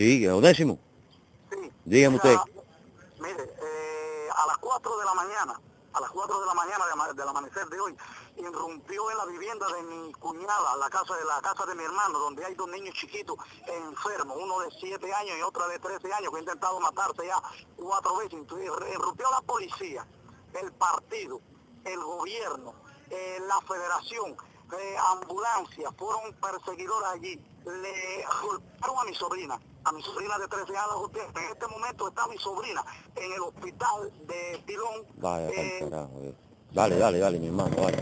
Sí, Onésimo. Sí. Dígame usted. Mire, eh, a las 4 de la mañana, a las 4 de la mañana de del amanecer de hoy, irrumpió en la vivienda de mi cuñada, la casa de la casa de mi hermano, donde hay dos niños chiquitos enfermos, uno de 7 años y otro de 13 años, que ha intentado matarse ya cuatro veces. Entonces, irrumpió la policía, el partido, el gobierno, eh, la federación, eh, ambulancia, fueron perseguidores allí, le golpearon a mi sobrina, a mi sobrina de 13 años, en este momento está mi sobrina en el hospital de Pilón, Vaya, eh, carajo, eh. Dale, dale, dale, mi hermano, vale.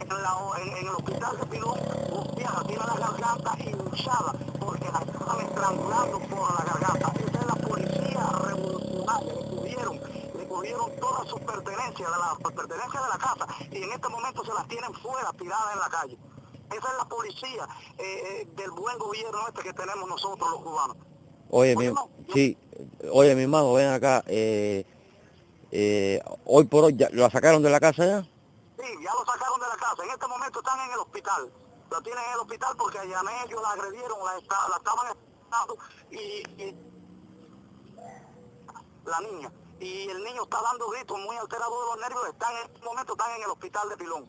en, la- en- en el hospital de Pilón, golpeada, tiene la garganta hinchada, porque la estaban estrangulando por la garganta. Esa es la policía revolucionaria, le cogieron, le cogieron todas sus pertenencias, de la, sus pertenencias de la casa, y en este momento se las tienen fuera, tiradas en la calle. Esa es la policía eh, eh, del buen gobierno este que tenemos nosotros los cubanos. Oye, mi, sí, oye, mi hermano, ven acá. Eh, eh, hoy por hoy, ya, ¿la sacaron de la casa ya? Sí, ya lo sacaron de la casa. En este momento están en el hospital. Lo tienen en el hospital porque en ellos la agredieron, la, la estaban y, y la niña. Y el niño está dando gritos muy alterados de los nervios. Están en este momento están en el hospital de Pilón,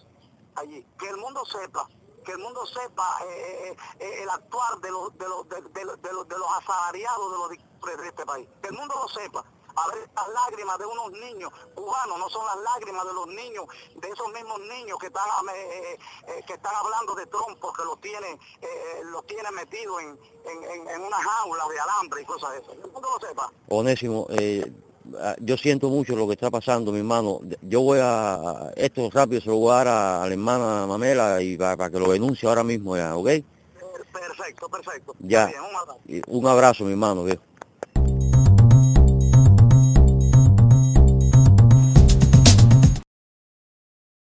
allí. Que el mundo sepa, que el mundo sepa eh, eh, el actuar de los de los de, de de los los asalariados de los dictadores de este país. Que el mundo lo sepa. A ver, las lágrimas de unos niños cubanos no son las lágrimas de los niños, de esos mismos niños que están eh, eh, que están hablando de Trump porque los tiene, eh, eh, los tiene metidos en, en, en, una jaula de alambre y cosas de esas. Mundo lo sepa. Onésimo, eh, yo siento mucho lo que está pasando, mi hermano. Yo voy a, esto rápido se lo voy a dar a, a la hermana Mamela y para, para que lo denuncie ahora mismo ya, ¿ok? Perfecto, perfecto. Ya. Bien, un abrazo. Y Un abrazo, mi hermano, viejo.